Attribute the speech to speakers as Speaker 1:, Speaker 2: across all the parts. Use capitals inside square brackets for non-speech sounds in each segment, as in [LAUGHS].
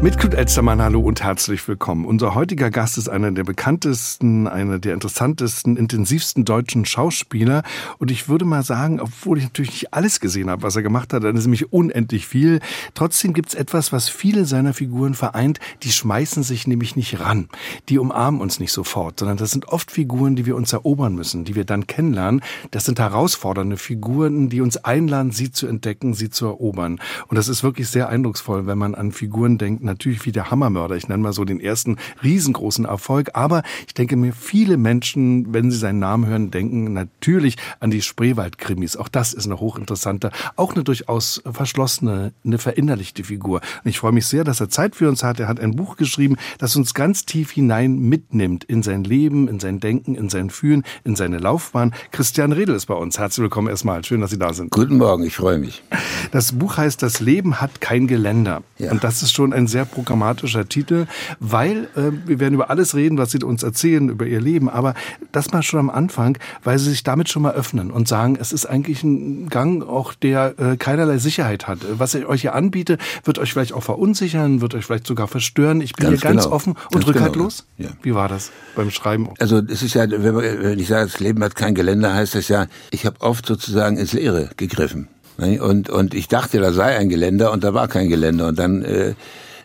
Speaker 1: Mit Knut Elstermann, hallo und herzlich willkommen. Unser heutiger Gast ist einer der bekanntesten, einer der interessantesten, intensivsten deutschen Schauspieler. Und ich würde mal sagen, obwohl ich natürlich nicht alles gesehen habe, was er gemacht hat, dann ist nämlich unendlich viel. Trotzdem gibt es etwas, was viele seiner Figuren vereint. Die schmeißen sich nämlich nicht ran. Die umarmen uns nicht sofort, sondern das sind oft Figuren, die wir uns erobern müssen, die wir dann kennenlernen. Das sind herausfordernde Figuren, die uns einladen, sie zu entdecken, sie zu erobern. Und das ist wirklich sehr eindrucksvoll, wenn man an Figuren denkt, natürlich wie der Hammermörder. Ich nenne mal so den ersten riesengroßen Erfolg. Aber ich denke mir, viele Menschen, wenn sie seinen Namen hören, denken natürlich an die Spreewald-Krimis. Auch das ist eine hochinteressante, auch eine durchaus verschlossene, eine verinnerlichte Figur. Und ich freue mich sehr, dass er Zeit für uns hat. Er hat ein Buch geschrieben, das uns ganz tief hinein mitnimmt in sein Leben, in sein Denken, in sein Fühlen, in seine Laufbahn. Christian Redel ist bei uns. Herzlich willkommen erstmal. Schön, dass Sie da sind.
Speaker 2: Guten Morgen, ich freue mich.
Speaker 1: Das Buch heißt Das Leben hat kein Geländer. Ja. Und das ist schon ein sehr sehr programmatischer Titel, weil äh, wir werden über alles reden, was Sie uns erzählen, über Ihr Leben, aber das mal schon am Anfang, weil Sie sich damit schon mal öffnen und sagen, es ist eigentlich ein Gang, auch der äh, keinerlei Sicherheit hat. Was ich euch hier anbiete, wird euch vielleicht auch verunsichern, wird euch vielleicht sogar verstören. Ich bin ganz hier ganz genau. offen und ganz rückhaltlos. Genau. Ja. Wie war das beim Schreiben?
Speaker 2: Also es ist ja, wenn ich sage, das Leben hat kein Geländer, heißt das ja, ich habe oft sozusagen ins Leere gegriffen. Und, und ich dachte, da sei ein Geländer und da war kein Geländer. Und dann äh,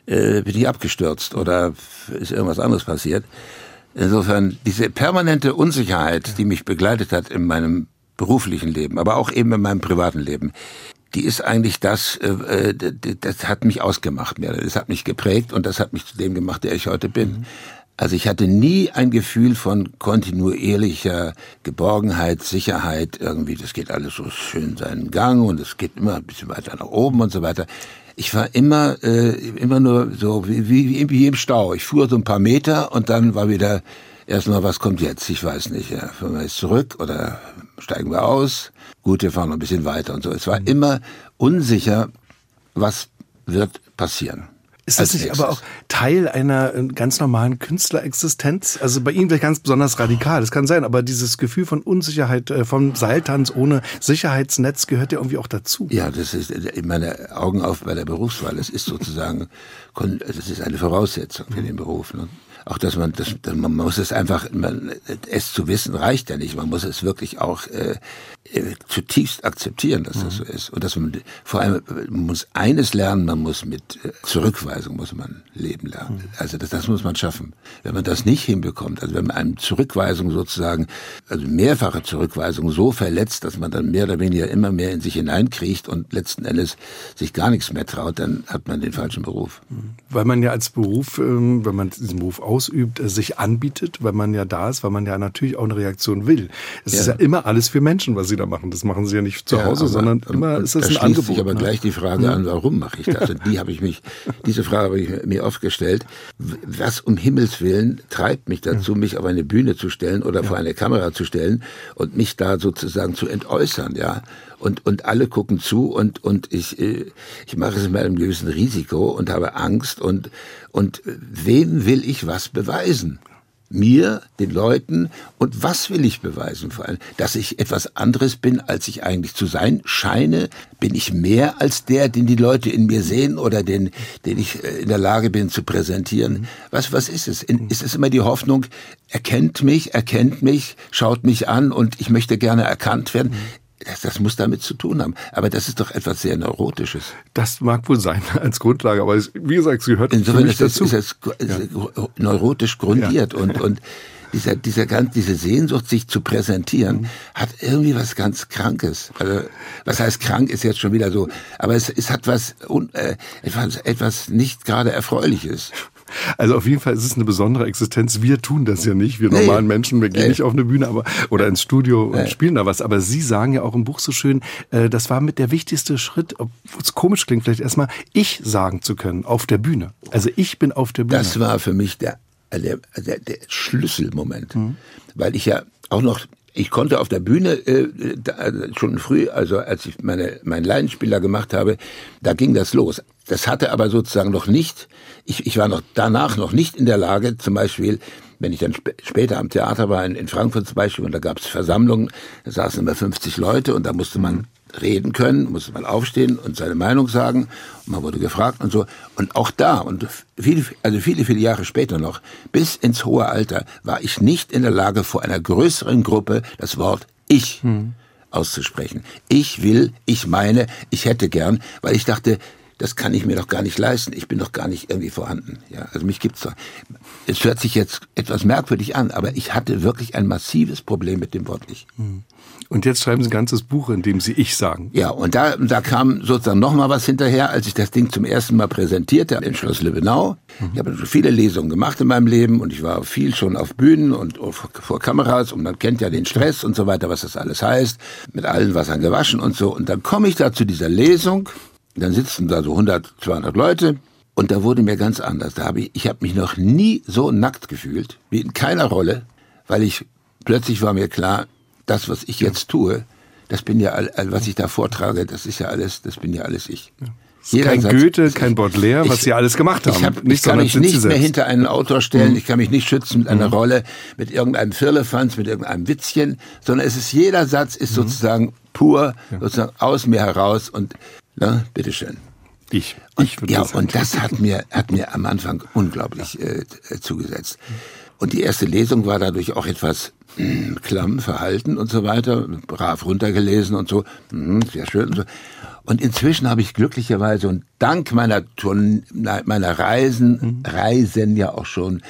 Speaker 2: äh, bin ich abgestürzt oder ist irgendwas anderes passiert. Insofern diese permanente Unsicherheit, die mich begleitet hat in meinem beruflichen Leben, aber auch eben in meinem privaten Leben, die ist eigentlich das, äh, das hat mich ausgemacht, mehr. das hat mich geprägt und das hat mich zu dem gemacht, der ich heute bin. Mhm. Also ich hatte nie ein Gefühl von kontinuierlicher Geborgenheit, Sicherheit, irgendwie, das geht alles so schön seinen Gang und es geht immer ein bisschen weiter nach oben und so weiter ich war immer, äh, immer nur so wie, wie, wie im Stau. Ich fuhr so ein paar Meter und dann war wieder erstmal, was kommt jetzt? Ich weiß nicht. Ja, fahren wir jetzt zurück oder steigen wir aus? Gut, wir fahren noch ein bisschen weiter und so. Es war mhm. immer unsicher, was wird passieren.
Speaker 1: Ist das nicht aber auch Teil einer äh, ganz normalen Künstlerexistenz? Also bei Ihnen vielleicht ganz besonders radikal, das kann sein, aber dieses Gefühl von Unsicherheit, äh, vom Seiltanz ohne Sicherheitsnetz gehört ja irgendwie auch dazu.
Speaker 2: Ja, das ist äh, in meine Augen auf bei der Berufswahl. Das ist sozusagen, das ist eine Voraussetzung für den Beruf. Ne? auch dass man das, man muss es einfach, man, es zu wissen reicht ja nicht. Man muss es wirklich auch äh, zutiefst akzeptieren, dass das so ist. Und dass man vor allem man muss eines lernen, man muss mit äh, Zurückweisung muss man leben lernen. Also das, das muss man schaffen. Wenn man das nicht hinbekommt, also wenn man eine Zurückweisung sozusagen, also mehrfache Zurückweisung so verletzt, dass man dann mehr oder weniger immer mehr in sich hineinkriecht und letzten Endes sich gar nichts mehr traut, dann hat man den falschen Beruf.
Speaker 1: Weil man ja als Beruf, ähm, wenn man diesen Beruf ausübt, äh, sich anbietet, weil man ja da ist, weil man ja natürlich auch eine Reaktion will. Es ja. ist ja immer alles für Menschen, was sie da machen. Das machen sie ja nicht zu Hause, ja, sondern immer ist es ein Angebot.
Speaker 2: sich aber ne? gleich die Frage an, warum mache ich das? Und die habe ich mich, diese Frage habe ich mir oft gestellt. Was um Himmels Willen treibt mich dazu, mich auf eine Bühne zu stellen oder vor eine Kamera zu stellen und mich da sozusagen zu entäußern, ja? und, und alle gucken zu und, und ich, äh, ich mache es mit einem gewissen Risiko und habe Angst und, und wem will ich was beweisen? Mir, den Leuten und was will ich beweisen vor allem? Dass ich etwas anderes bin, als ich eigentlich zu sein scheine? Bin ich mehr als der, den die Leute in mir sehen oder den, den ich äh, in der Lage bin zu präsentieren? Was, was ist es? Ist es immer die Hoffnung, erkennt mich, erkennt mich, schaut mich an und ich möchte gerne erkannt werden? Das, das muss damit zu tun haben. Aber das ist doch etwas sehr Neurotisches.
Speaker 1: Das mag wohl sein [LAUGHS] als Grundlage, aber es, wie gesagt, sie gehört
Speaker 2: Insofern ist dazu. Ist es, ja. neurotisch grundiert ja. und, und dieser, dieser ganz, diese Sehnsucht, sich zu präsentieren, mhm. hat irgendwie was ganz Krankes. Also, was heißt krank, ist jetzt schon wieder so. Aber es, es hat was, äh, etwas, etwas nicht gerade Erfreuliches.
Speaker 1: Also auf jeden Fall ist es eine besondere Existenz. Wir tun das ja nicht, wir nee. normalen Menschen. Wir gehen nee. nicht auf eine Bühne aber, oder ins Studio und nee. spielen da was. Aber Sie sagen ja auch im Buch so schön, äh, das war mit der wichtigste Schritt, obwohl es komisch klingt, vielleicht erstmal ich sagen zu können auf der Bühne. Also ich bin auf der Bühne.
Speaker 2: Das war für mich der, der, der, der Schlüsselmoment. Mhm. Weil ich ja auch noch ich konnte auf der Bühne äh, da, schon früh, also als ich meine meinen Laienspieler gemacht habe, da ging das los. Das hatte aber sozusagen noch nicht, ich, ich war noch danach noch nicht in der Lage, zum Beispiel wenn ich dann sp später am Theater war, in, in Frankfurt zum Beispiel, und da gab es Versammlungen, da saßen immer 50 Leute und da musste man reden können, musste man aufstehen und seine Meinung sagen. Und man wurde gefragt und so. Und auch da, und viele, also viele, viele Jahre später noch, bis ins hohe Alter, war ich nicht in der Lage, vor einer größeren Gruppe das Wort ich hm. auszusprechen. Ich will, ich meine, ich hätte gern, weil ich dachte, das kann ich mir doch gar nicht leisten. Ich bin doch gar nicht irgendwie vorhanden. Ja, also mich gibt's doch. Es hört sich jetzt etwas merkwürdig an, aber ich hatte wirklich ein massives Problem mit dem Wort ich. Hm.
Speaker 1: Und jetzt schreiben Sie ein ganzes Buch, in dem Sie ich sagen.
Speaker 2: Ja, und da, da kam sozusagen noch mal was hinterher, als ich das Ding zum ersten Mal präsentierte in Schloss Lübbenau. Mhm. Ich habe viele Lesungen gemacht in meinem Leben und ich war viel schon auf Bühnen und vor Kameras und man kennt ja den Stress und so weiter, was das alles heißt, mit allen Wassern gewaschen und so. Und dann komme ich da zu dieser Lesung, dann sitzen da so 100, 200 Leute und da wurde mir ganz anders. Da habe ich, ich habe mich noch nie so nackt gefühlt, wie in keiner Rolle, weil ich plötzlich war mir klar, das, was ich jetzt tue, das bin ja, was ich da vortrage, das ist ja alles, das bin ja alles ich.
Speaker 1: Ja. kein Satz, Goethe, kein Baudelaire, was sie alles gemacht haben.
Speaker 2: Ich, hab, nicht, ich kann mich nicht mehr hinter einen Autor stellen, mhm. ich kann mich nicht schützen mit einer mhm. Rolle, mit irgendeinem Firlefanz, mit irgendeinem Witzchen, sondern es ist jeder Satz ist mhm. sozusagen pur, ja. sozusagen aus mir heraus und na, bitteschön.
Speaker 1: Ich.
Speaker 2: Und,
Speaker 1: ich
Speaker 2: ja, das und das hat mir, hat mir am Anfang unglaublich äh, zugesetzt. Und die erste Lesung war dadurch auch etwas klamm verhalten und so weiter, brav runtergelesen und so, mhm, sehr schön und so. Und inzwischen habe ich glücklicherweise und dank meiner Turn meiner Reisen, mhm. Reisen ja auch schon,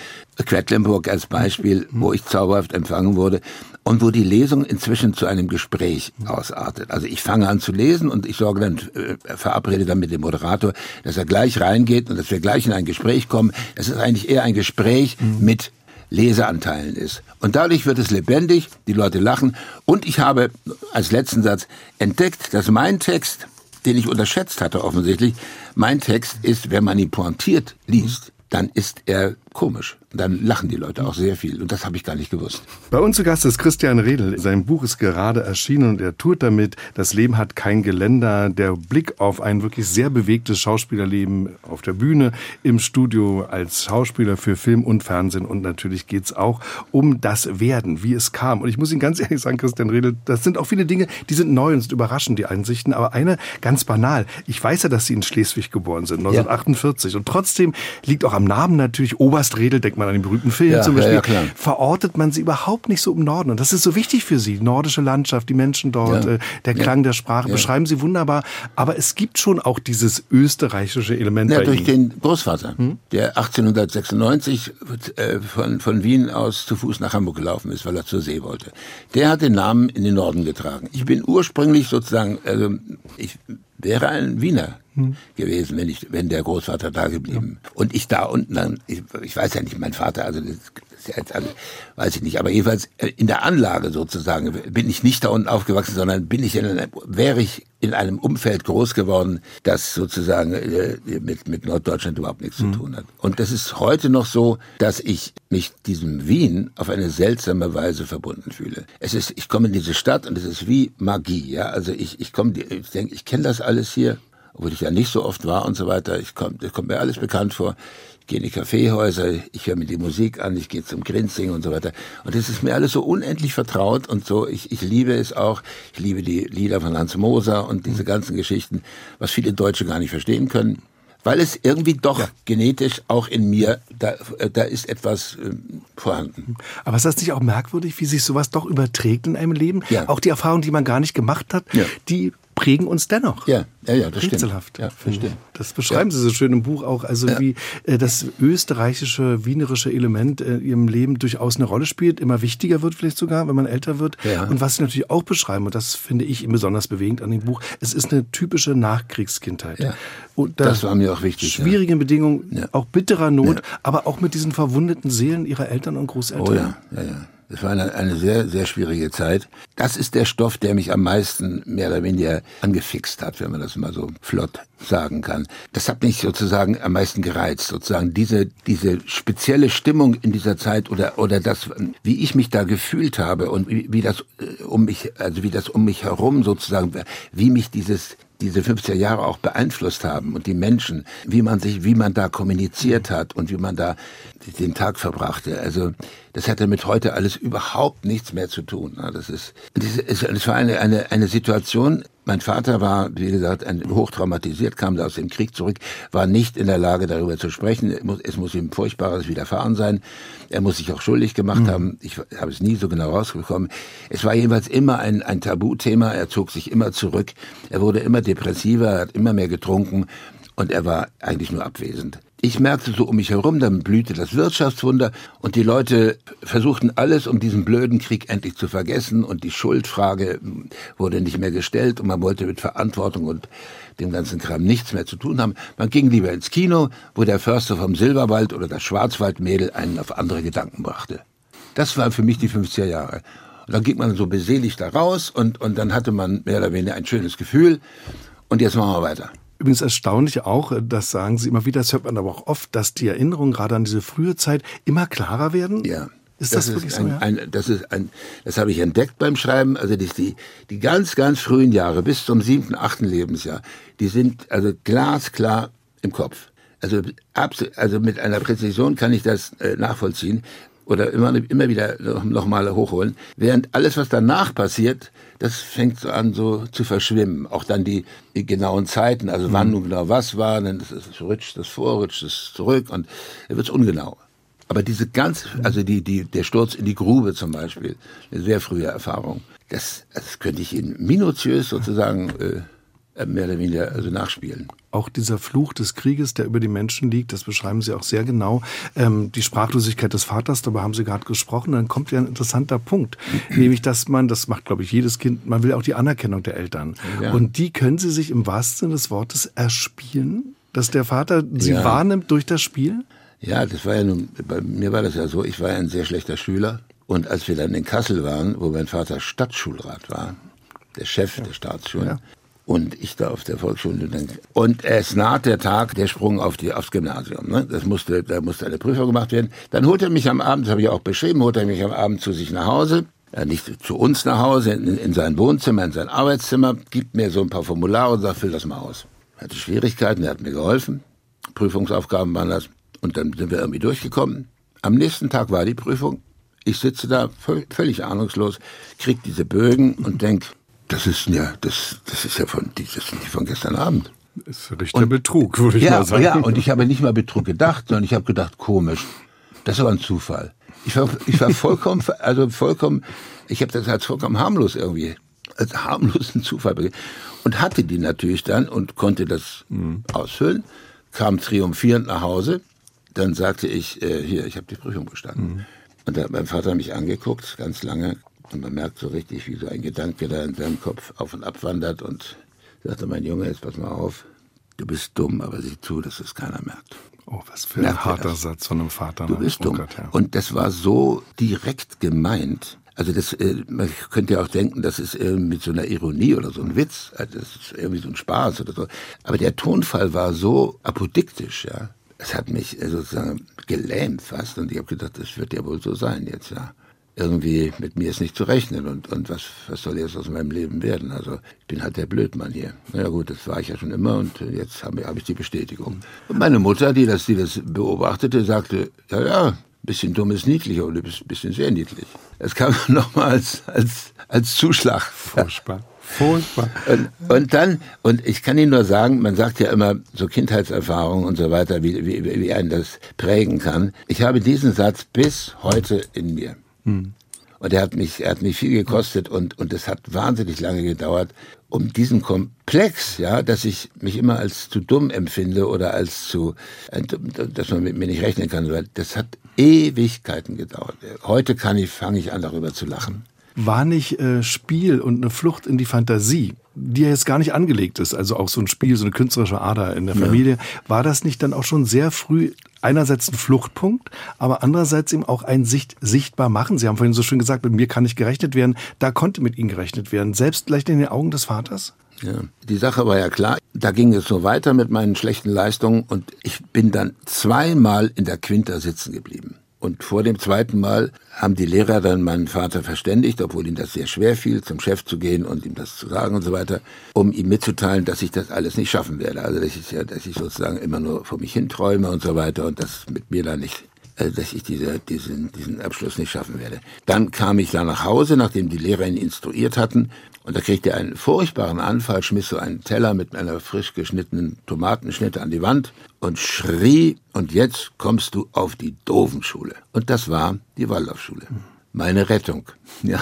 Speaker 2: Quedlinburg als Beispiel, mhm. wo ich zauberhaft empfangen wurde und wo die Lesung inzwischen zu einem Gespräch ausartet. Also ich fange an zu lesen und ich sorge dann, äh, verabrede dann mit dem Moderator, dass er gleich reingeht und dass wir gleich in ein Gespräch kommen. Es ist eigentlich eher ein Gespräch mhm. mit Leseanteilen ist. Und dadurch wird es lebendig, die Leute lachen. Und ich habe als letzten Satz entdeckt, dass mein Text, den ich unterschätzt hatte offensichtlich, mein Text ist, wenn man ihn pointiert liest, dann ist er komisch. Dann lachen die Leute auch sehr viel. Und das habe ich gar nicht gewusst.
Speaker 1: Bei uns zu Gast ist Christian Redl. Sein Buch ist gerade erschienen und er tut damit, das Leben hat kein Geländer. Der Blick auf ein wirklich sehr bewegtes Schauspielerleben auf der Bühne, im Studio als Schauspieler für Film und Fernsehen. Und natürlich geht es auch um das Werden, wie es kam. Und ich muss Ihnen ganz ehrlich sagen, Christian Redl, das sind auch viele Dinge, die sind neu und sind überraschend, die Einsichten. Aber eine ganz banal. Ich weiß ja, dass Sie in Schleswig geboren sind, 1948. Ja. Und trotzdem liegt auch am Namen natürlich Oberst Redl, denkt man an den berühmten Film ja, zum Beispiel, ja, verortet man sie überhaupt nicht so im Norden. Und das ist so wichtig für sie. Die nordische Landschaft, die Menschen dort, äh, der Klang der Sprache, beschreiben sie wunderbar. Aber es gibt schon auch dieses österreichische Element
Speaker 2: ja, durch Ihnen. den Großvater, hm? der 1896 äh, von, von Wien aus zu Fuß nach Hamburg gelaufen ist, weil er zur See wollte. Der hat den Namen in den Norden getragen. Ich bin ursprünglich sozusagen, also ich wäre ein Wiener hm. gewesen, wenn ich, wenn der Großvater da geblieben. Ja. Und ich da unten dann, ich, ich, weiß ja nicht, mein Vater, also das weiß ich nicht, aber jedenfalls äh, in der Anlage sozusagen bin ich nicht da unten aufgewachsen, sondern bin ich in einem, wäre ich in einem Umfeld groß geworden, das sozusagen äh, mit, mit Norddeutschland überhaupt nichts hm. zu tun hat. Und das ist heute noch so, dass ich mich diesem Wien auf eine seltsame Weise verbunden fühle. Es ist, ich komme in diese Stadt und es ist wie Magie, ja. Also ich, ich komme, ich denke, ich kenne das alles hier obwohl ich ja nicht so oft war und so weiter. Ich komm, das kommt mir alles bekannt vor. Ich gehe in die Kaffeehäuser, ich höre mir die Musik an, ich gehe zum Grinzing und so weiter. Und das ist mir alles so unendlich vertraut und so. Ich, ich liebe es auch. Ich liebe die Lieder von Hans Moser und diese ganzen Geschichten, was viele Deutsche gar nicht verstehen können. Weil es irgendwie doch ja. genetisch auch in mir, da, da ist etwas äh, vorhanden.
Speaker 1: Aber ist das nicht auch merkwürdig, wie sich sowas doch überträgt in einem Leben? Ja. Auch die Erfahrung, die man gar nicht gemacht hat, ja. die prägen uns dennoch.
Speaker 2: Ja, ja, ja das
Speaker 1: Rätselhaft.
Speaker 2: stimmt.
Speaker 1: Ja, das, das beschreiben ja. Sie so schön im Buch auch, also ja. wie äh, das österreichische, wienerische Element äh, in Ihrem Leben durchaus eine Rolle spielt, immer wichtiger wird vielleicht sogar, wenn man älter wird. Ja. Und was Sie natürlich auch beschreiben, und das finde ich besonders bewegend an dem Buch, es ist eine typische Nachkriegskindheit. Ja.
Speaker 2: Und das, das war mir auch wichtig.
Speaker 1: Schwierigen Bedingungen, auch bitterer Not, aber auch mit diesen verwundeten Seelen Ihrer Eltern und Großeltern.
Speaker 2: Oh ja, ja, ja. Das war eine, eine sehr, sehr schwierige Zeit. Das ist der Stoff, der mich am meisten mehr oder weniger angefixt hat, wenn man das mal so flott sagen kann. Das hat mich sozusagen am meisten gereizt, sozusagen diese, diese spezielle Stimmung in dieser Zeit oder, oder das, wie ich mich da gefühlt habe und wie, wie das äh, um mich, also wie das um mich herum sozusagen, wie mich dieses, diese 50er Jahre auch beeinflusst haben und die Menschen, wie man sich, wie man da kommuniziert hat und wie man da den Tag verbrachte. Also das hatte mit heute alles überhaupt nichts mehr zu tun. Das ist, es war eine, eine, eine Situation, mein Vater war, wie gesagt, ein, hochtraumatisiert, kam da aus dem Krieg zurück, war nicht in der Lage, darüber zu sprechen. Es muss, ihm Furchtbares widerfahren sein. Er muss sich auch schuldig gemacht mhm. haben. Ich habe es nie so genau rausbekommen. Es war jedenfalls immer ein, ein Tabuthema. Er zog sich immer zurück. Er wurde immer depressiver, er hat immer mehr getrunken und er war eigentlich nur abwesend. Ich merkte so um mich herum, dann blühte das Wirtschaftswunder und die Leute versuchten alles, um diesen blöden Krieg endlich zu vergessen und die Schuldfrage wurde nicht mehr gestellt und man wollte mit Verantwortung und dem ganzen Kram nichts mehr zu tun haben. Man ging lieber ins Kino, wo der Förster vom Silberwald oder das Schwarzwaldmädel einen auf andere Gedanken brachte. Das war für mich die 50er Jahre. Und dann ging man so beseligt da raus und, und dann hatte man mehr oder weniger ein schönes Gefühl. Und jetzt machen wir weiter.
Speaker 1: Übrigens erstaunlich auch, das sagen Sie immer wieder, das hört man aber auch oft, dass die Erinnerungen gerade an diese frühe Zeit immer klarer werden.
Speaker 2: Ja.
Speaker 1: Ist das, das wirklich
Speaker 2: ist
Speaker 1: so?
Speaker 2: Ein, ein, das ist ein, das habe ich entdeckt beim Schreiben. Also die, die, die ganz, ganz frühen Jahre bis zum siebten, achten Lebensjahr, die sind also glasklar im Kopf. Also, also mit einer Präzision kann ich das äh, nachvollziehen oder immer, immer wieder noch mal hochholen. Während alles, was danach passiert, das fängt so an so zu verschwimmen. Auch dann die, die genauen Zeiten, also mhm. wann nun genau was war, dann das, das rutscht das vor, rutscht das zurück und dann wird es ungenau. Aber diese ganz, also die, die, der Sturz in die Grube zum Beispiel, eine sehr frühe Erfahrung, das, das könnte ich Ihnen minutiös sozusagen äh, mehr oder weniger also nachspielen.
Speaker 1: Auch dieser Fluch des Krieges, der über die Menschen liegt, das beschreiben Sie auch sehr genau. Ähm, die Sprachlosigkeit des Vaters, darüber haben Sie gerade gesprochen. Dann kommt ja ein interessanter Punkt, [CLEARS THROAT] nämlich dass man, das macht glaube ich jedes Kind, man will auch die Anerkennung der Eltern. Ja. Und die können Sie sich im wahrsten Sinne des Wortes erspielen, dass der Vater sie ja. wahrnimmt durch das Spiel?
Speaker 2: Ja, das war ja nun, bei mir war das ja so, ich war ja ein sehr schlechter Schüler. Und als wir dann in Kassel waren, wo mein Vater Stadtschulrat war, der Chef ja. der Staatsschulen, und ich da auf der Volksschule. Und es naht der Tag, der Sprung auf die, aufs Gymnasium. Ne? Das musste, da musste eine Prüfung gemacht werden. Dann holt er mich am Abend, das habe ich auch beschrieben, holt er mich am Abend zu sich nach Hause. Ja, nicht zu uns nach Hause, in, in sein Wohnzimmer, in sein Arbeitszimmer, gibt mir so ein paar Formulare und sagt, füll das mal aus. Er hatte Schwierigkeiten, er hat mir geholfen. Prüfungsaufgaben waren das. Und dann sind wir irgendwie durchgekommen. Am nächsten Tag war die Prüfung. Ich sitze da völlig ahnungslos, krieg diese Bögen und denk, das ist ja, das, das ist ja von, das sind die von gestern Abend.
Speaker 1: Das ist richtig und, Betrug, würde ich
Speaker 2: ja,
Speaker 1: mal sagen.
Speaker 2: Ja, und ich habe nicht mal Betrug gedacht, sondern ich habe gedacht, komisch. Das ist aber ein Zufall. Ich war, ich war vollkommen, also vollkommen, ich habe das als vollkommen harmlos irgendwie, als harmlosen Zufall begriffen. Und hatte die natürlich dann und konnte das mhm. ausfüllen, kam triumphierend nach Hause. Dann sagte ich, äh, hier, ich habe die Prüfung bestanden. Mhm. Und da hat mein Vater mich angeguckt, ganz lange, und man merkt so richtig, wie so ein Gedanke da in seinem Kopf auf und ab wandert und sagte, mein Junge, jetzt pass mal auf, du bist dumm, aber sieh zu, dass es keiner merkt.
Speaker 1: Oh, was für ein harter Satz von einem Vater.
Speaker 2: Du bist dumm. Gott, ja. Und das war so direkt gemeint. Also das, äh, man könnte ja auch denken, das ist irgendwie mit so einer Ironie oder so ein Witz, also das ist irgendwie so ein Spaß oder so. Aber der Tonfall war so apodiktisch, ja. Es hat mich äh, sozusagen gelähmt fast und ich habe gedacht, das wird ja wohl so sein jetzt, ja irgendwie mit mir ist nicht zu rechnen und, und was, was soll jetzt aus meinem Leben werden? Also ich bin halt der Blödmann hier. Naja gut, das war ich ja schon immer und jetzt habe hab ich die Bestätigung. Und meine Mutter, die das, die das beobachtete, sagte, ja, ja, bisschen dumm ist niedlich, aber du bist ein bisschen sehr niedlich. Das kam [LAUGHS] nochmal als, als, als Zuschlag.
Speaker 1: Furchtbar. Furchtbar.
Speaker 2: Und, und dann, und ich kann Ihnen nur sagen, man sagt ja immer so Kindheitserfahrungen und so weiter, wie, wie, wie einen das prägen kann. Ich habe diesen Satz bis heute in mir. Mhm. Und er hat mich, er hat mich viel gekostet und, und es hat wahnsinnig lange gedauert, um diesen Komplex, ja, dass ich mich immer als zu dumm empfinde oder als zu, dass man mit mir nicht rechnen kann, das hat Ewigkeiten gedauert. Heute kann ich, fange ich an, darüber zu lachen.
Speaker 1: War nicht äh, Spiel und eine Flucht in die Fantasie, die ja jetzt gar nicht angelegt ist, also auch so ein Spiel, so eine künstlerische Ader in der Familie, ja. war das nicht dann auch schon sehr früh einerseits ein Fluchtpunkt, aber andererseits eben auch ein Sicht, sichtbar machen. Sie haben vorhin so schön gesagt, mit mir kann nicht gerechnet werden. Da konnte mit Ihnen gerechnet werden, selbst vielleicht in den Augen des Vaters?
Speaker 2: Ja, die Sache war ja klar. Da ging es so weiter mit meinen schlechten Leistungen und ich bin dann zweimal in der Quinta sitzen geblieben. Und vor dem zweiten Mal haben die Lehrer dann meinen Vater verständigt, obwohl ihm das sehr schwer fiel, zum Chef zu gehen und ihm das zu sagen und so weiter, um ihm mitzuteilen, dass ich das alles nicht schaffen werde. Also dass ich, ja, dass ich sozusagen immer nur vor mich hinträume und so weiter und das mit mir da nicht äh, dass ich diese, diesen, diesen Abschluss nicht schaffen werde. Dann kam ich da nach Hause, nachdem die Lehrer ihn instruiert hatten, und da kriegte er einen furchtbaren Anfall, schmiss so einen Teller mit einer frisch geschnittenen Tomatenschnitte an die Wand und schrie, und jetzt kommst du auf die Doovenschule. Und das war die Waldorfschule. Meine Rettung. [LAUGHS] Ja.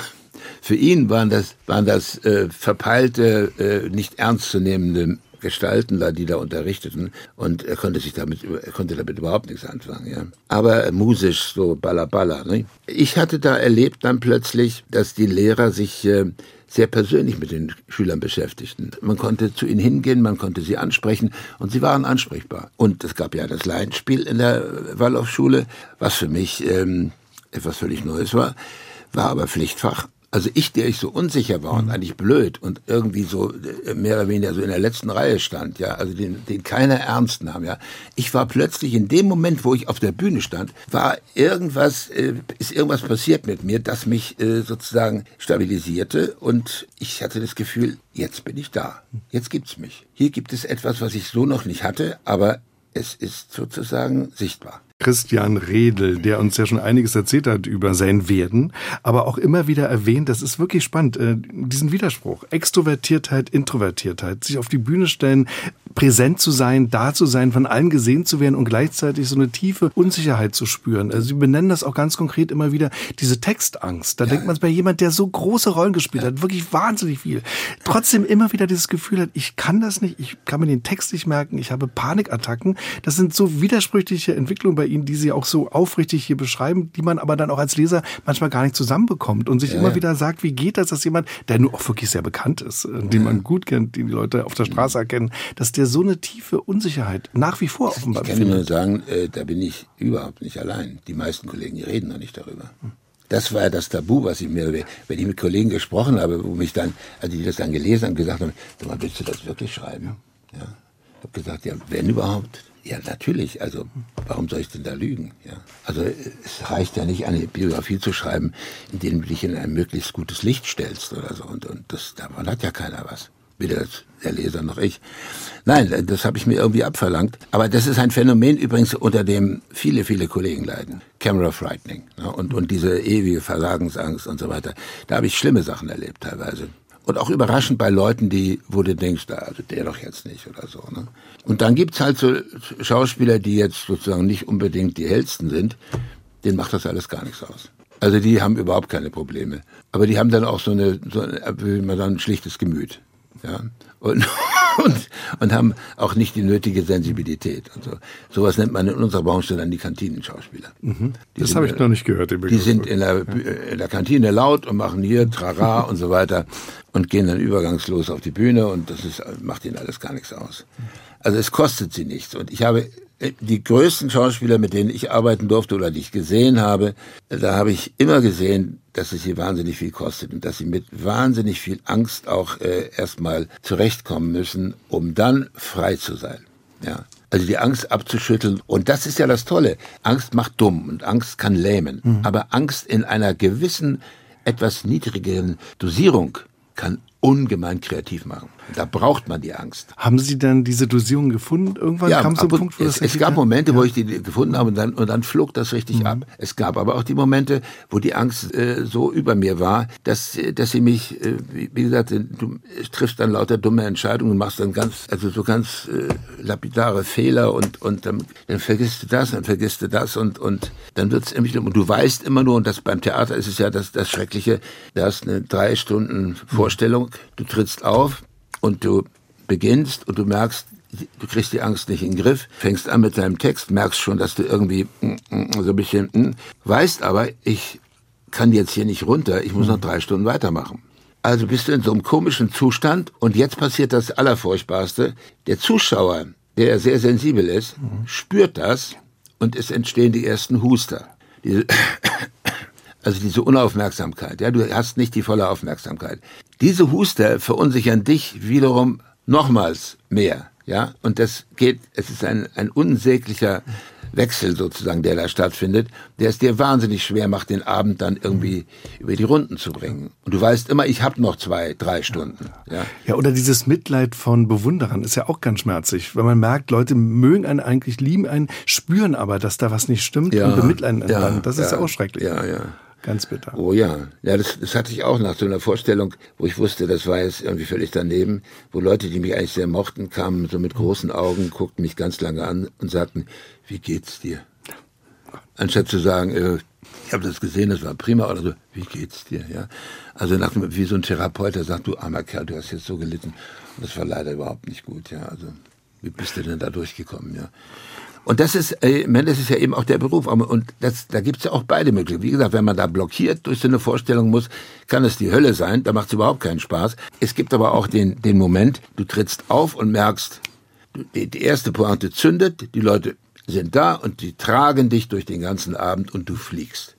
Speaker 2: Für ihn waren das, waren das äh, verpeilte, äh, nicht ernstzunehmende Gestalten da, die da unterrichteten. Und er konnte sich damit, er konnte damit überhaupt nichts anfangen, ja. Aber musisch, so balla balla, ne? Ich hatte da erlebt dann plötzlich, dass die Lehrer sich, äh, sehr persönlich mit den Schülern beschäftigten. Man konnte zu ihnen hingehen, man konnte sie ansprechen und sie waren ansprechbar. Und es gab ja das Laienspiel in der Waldorfschule, was für mich ähm, etwas völlig Neues war, war aber Pflichtfach. Also ich, der ich so unsicher war und mhm. eigentlich blöd und irgendwie so äh, mehr oder weniger so in der letzten Reihe stand, ja, also den, den keiner ernst nahm, ja. Ich war plötzlich in dem Moment, wo ich auf der Bühne stand, war irgendwas, äh, ist irgendwas passiert mit mir, das mich äh, sozusagen stabilisierte und ich hatte das Gefühl, jetzt bin ich da. Jetzt gibt's mich. Hier gibt es etwas, was ich so noch nicht hatte, aber es ist sozusagen sichtbar.
Speaker 1: Christian Redel, der uns ja schon einiges erzählt hat über sein Werden, aber auch immer wieder erwähnt, das ist wirklich spannend, äh, diesen Widerspruch. Extrovertiertheit, Introvertiertheit, sich auf die Bühne stellen, präsent zu sein, da zu sein, von allen gesehen zu werden und gleichzeitig so eine tiefe Unsicherheit zu spüren. Also Sie benennen das auch ganz konkret immer wieder, diese Textangst. Da ja. denkt man bei jemand, der so große Rollen gespielt ja. hat, wirklich wahnsinnig viel. Trotzdem immer wieder dieses Gefühl hat, ich kann das nicht, ich kann mir den Text nicht merken, ich habe Panikattacken. Das sind so widersprüchliche Entwicklungen bei Ihnen, die Sie auch so aufrichtig hier beschreiben, die man aber dann auch als Leser manchmal gar nicht zusammenbekommt und sich ja, immer ja. wieder sagt, wie geht das, dass jemand, der nur auch wirklich sehr bekannt ist, äh, den man gut kennt, den die Leute auf der Straße erkennen, dass der so eine tiefe Unsicherheit nach wie vor offenbar
Speaker 2: Ich kann nur sagen, äh, da bin ich überhaupt nicht allein. Die meisten Kollegen die reden noch nicht darüber. Das war ja das Tabu, was ich mir, wenn ich mit Kollegen gesprochen habe, wo mich dann, also die das dann gelesen haben, gesagt haben, sag mal, willst du das wirklich schreiben? Ja. Ich habe gesagt, ja, wenn überhaupt. Ja, natürlich. Also, warum soll ich denn da lügen? Ja. Also, es reicht ja nicht, eine Biografie zu schreiben, in der du dich in ein möglichst gutes Licht stellst oder so. Und, und das, davon hat ja keiner was. Weder der Leser noch ich. Nein, das habe ich mir irgendwie abverlangt. Aber das ist ein Phänomen übrigens, unter dem viele, viele Kollegen leiden. Camera Frightening. Ne? Und, und diese ewige Versagensangst und so weiter. Da habe ich schlimme Sachen erlebt teilweise. Und auch überraschend bei Leuten, die, wo du denkst, also der doch jetzt nicht oder so. Ne? Und dann gibt's halt so Schauspieler, die jetzt sozusagen nicht unbedingt die hellsten sind, denen macht das alles gar nichts aus. Also die haben überhaupt keine Probleme. Aber die haben dann auch so eine, so eine wie man dann, ein schlichtes Gemüt. Ja. Und, [LAUGHS] und, und haben auch nicht die nötige Sensibilität. Und so. Sowas nennt man in unserer Branche dann die Kantinenschauspieler.
Speaker 1: Mhm. Das habe ich noch nicht gehört.
Speaker 2: Die sind in der, in der Kantine laut und machen hier Trara [LAUGHS] und so weiter und gehen dann übergangslos auf die Bühne und das ist, macht ihnen alles gar nichts aus. Also es kostet sie nichts. Und ich habe die größten Schauspieler, mit denen ich arbeiten durfte oder die ich gesehen habe, da habe ich immer gesehen, dass es sie wahnsinnig viel kostet und dass sie mit wahnsinnig viel Angst auch äh, erstmal zurechtkommen müssen, um dann frei zu sein. Ja. Also die Angst abzuschütteln. Und das ist ja das Tolle. Angst macht dumm und Angst kann lähmen. Mhm. Aber Angst in einer gewissen, etwas niedrigeren Dosierung kann ungemein kreativ machen. Da braucht man die Angst.
Speaker 1: Haben Sie dann diese Dosierung gefunden? Irgendwann
Speaker 2: ja, kam so ein Punkt, wo es, das es gab Momente, ja. wo ich die gefunden habe und dann, und dann flog das richtig mhm. ab. Es gab aber auch die Momente, wo die Angst äh, so über mir war, dass, dass sie mich, äh, wie gesagt, du triffst dann lauter dumme Entscheidungen und machst dann ganz, also so ganz äh, lapidare Fehler und, und dann, dann vergisst du das, dann vergisst du das und, und dann wird's irgendwie, und du weißt immer nur, und das beim Theater ist es ja das, das Schreckliche, da hast eine drei Stunden Vorstellung, du trittst auf und du beginnst und du merkst, du kriegst die Angst nicht in den Griff, fängst an mit deinem Text, merkst schon, dass du irgendwie mm, mm, so ein bisschen, mm, weißt aber, ich kann jetzt hier nicht runter, ich muss noch drei Stunden weitermachen. Also bist du in so einem komischen Zustand und jetzt passiert das Allerfurchtbarste. Der Zuschauer, der sehr sensibel ist, spürt das und es entstehen die ersten Huster. Diese [COUGHS] also diese Unaufmerksamkeit, ja, du hast nicht die volle Aufmerksamkeit. Diese Huster verunsichern dich wiederum nochmals mehr, ja, und das geht, es ist ein, ein unsäglicher Wechsel sozusagen, der da stattfindet, der es dir wahnsinnig schwer macht, den Abend dann irgendwie über die Runden zu bringen. Und du weißt immer, ich habe noch zwei, drei Stunden. Ja.
Speaker 1: ja, oder dieses Mitleid von Bewunderern ist ja auch ganz schmerzlich, weil man merkt, Leute mögen einen eigentlich, lieben einen, spüren aber, dass da was nicht stimmt ja, und bemitleiden einen ja, dann. Das ist ja auch schrecklich.
Speaker 2: Ja, ja.
Speaker 1: Ganz bitter.
Speaker 2: Oh ja, ja, das, das hatte ich auch nach so einer Vorstellung, wo ich wusste, das war jetzt irgendwie völlig daneben, wo Leute, die mich eigentlich sehr mochten, kamen so mit großen Augen, guckten mich ganz lange an und sagten, wie geht's dir? Anstatt zu sagen, äh, ich habe das gesehen, das war prima, oder so, wie geht's dir? Ja, also nach, wie so ein Therapeut, der sagt, du armer Kerl, du hast jetzt so gelitten. Und das war leider überhaupt nicht gut. Ja, also wie bist du denn da durchgekommen? Ja. Und das ist, äh, das ist ja eben auch der Beruf. Und das, da gibt's ja auch beide Möglichkeiten. Wie gesagt, wenn man da blockiert durch so eine Vorstellung muss, kann es die Hölle sein. Da macht's überhaupt keinen Spaß. Es gibt aber auch den, den Moment, du trittst auf und merkst, die, die erste Pointe zündet, die Leute sind da und die tragen dich durch den ganzen Abend und du fliegst.